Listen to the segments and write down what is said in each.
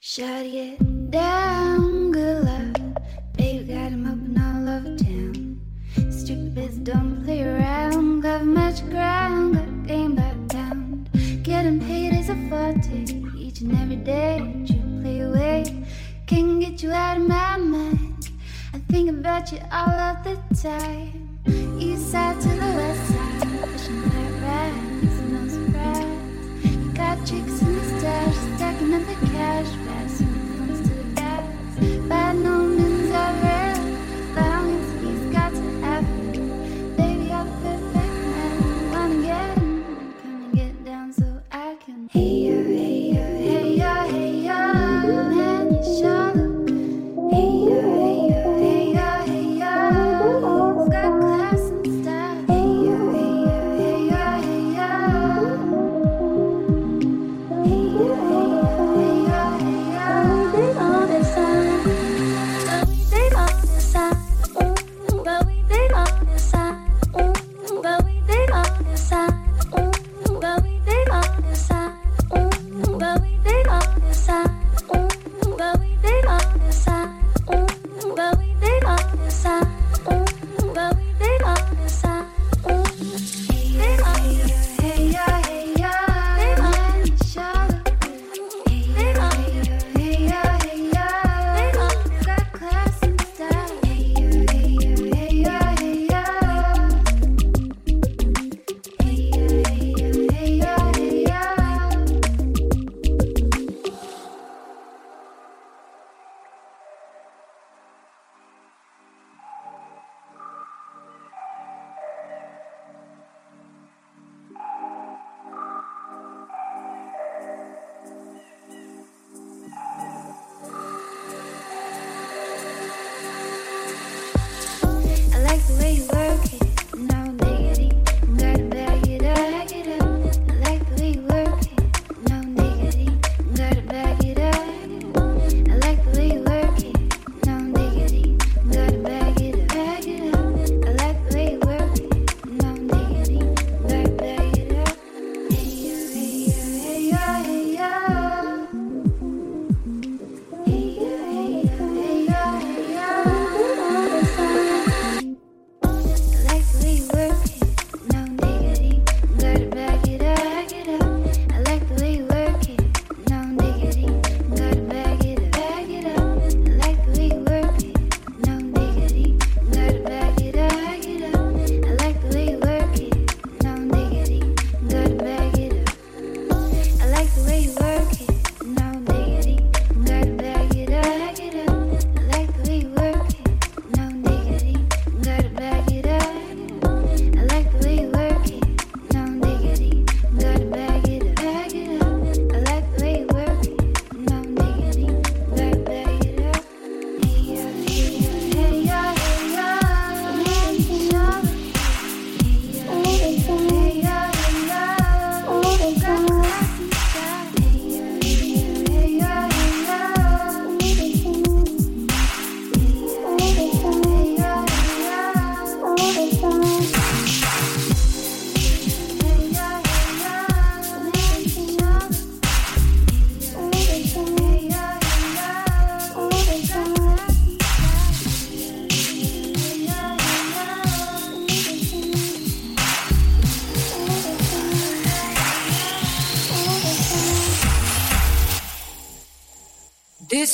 Shut it down, good luck. Babe got him up in all of town. Stupids don't play around. Got much ground, got game by pound. Getting paid is a forte. Each and every day that you play away. Can't get you out of my mind. I think about you all of the time. East side to the west side, pushing that ride. No surprise. You got chicks in the stash, stacking up the cash. I know.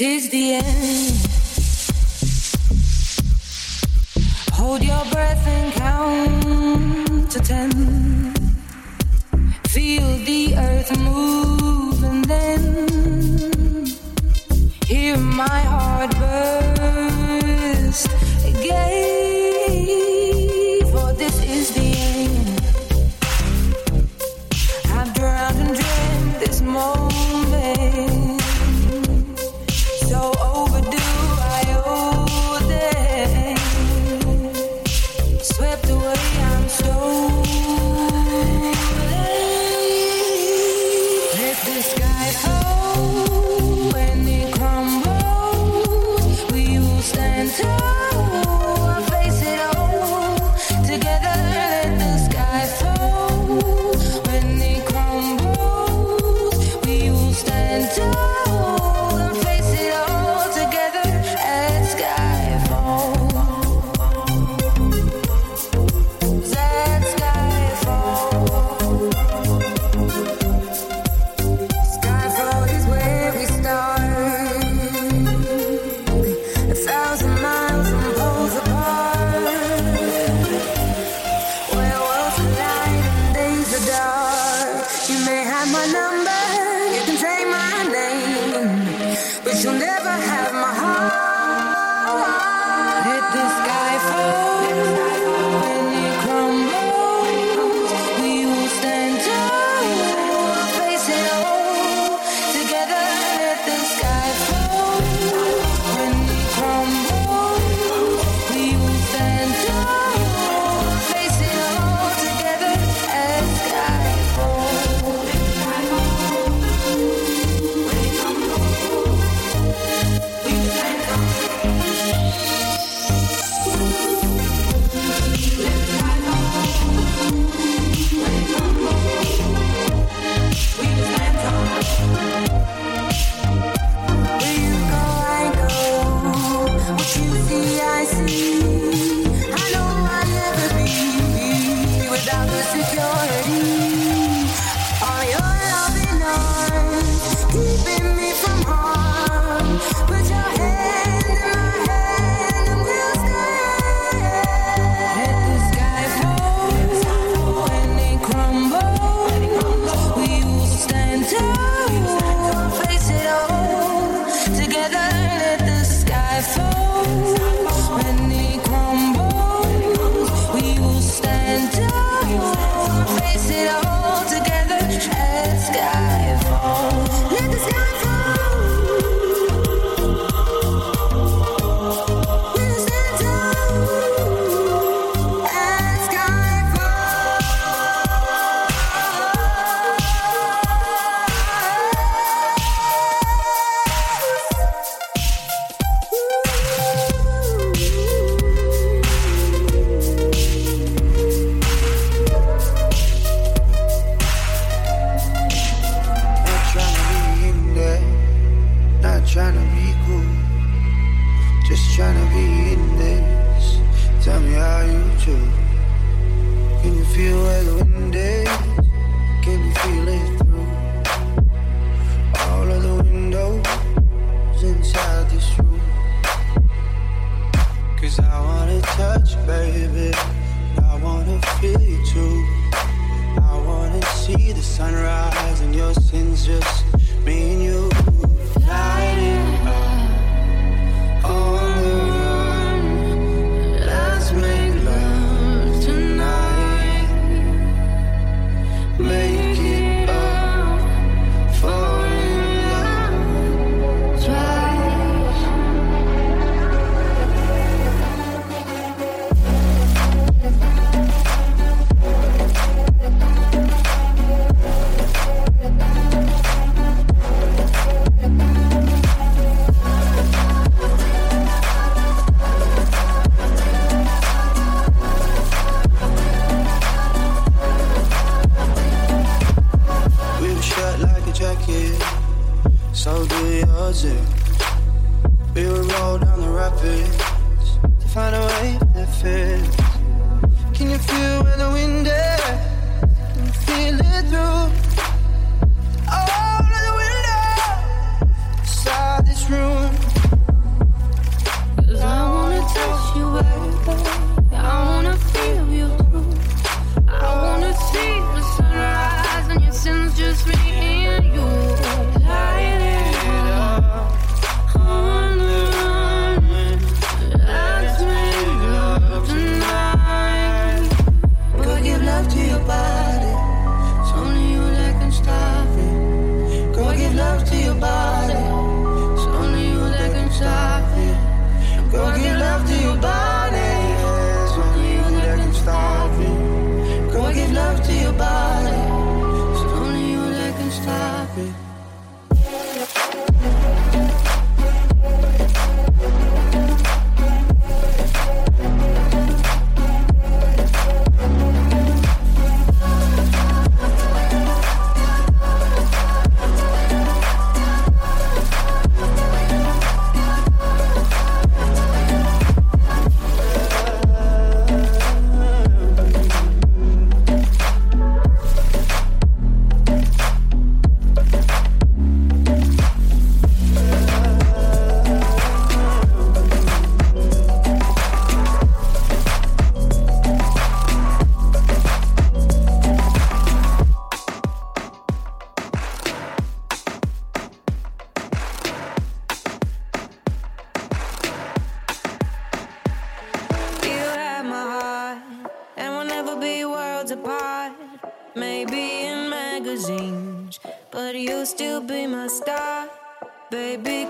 is the end.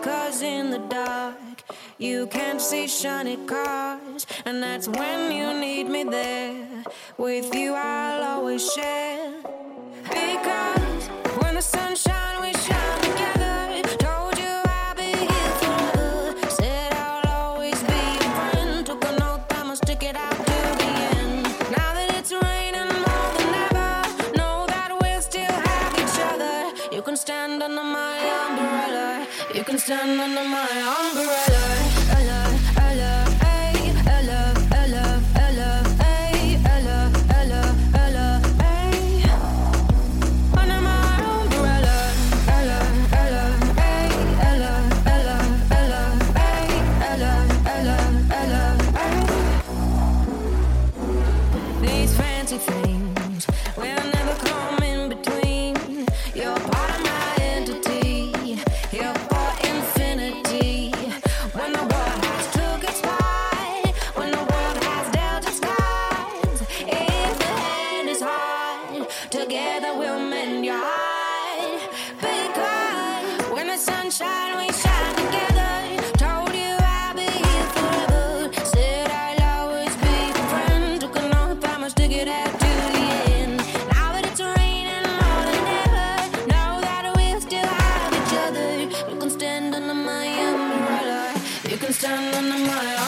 cause in the dark you can't see shiny cars, and that's when you need me there. With you, I'll always share. Because when the sun shines. Stand under my umbrella. down on the mile.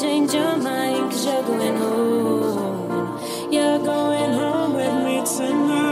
change your mind, cause you're going home. You're going home with me tonight.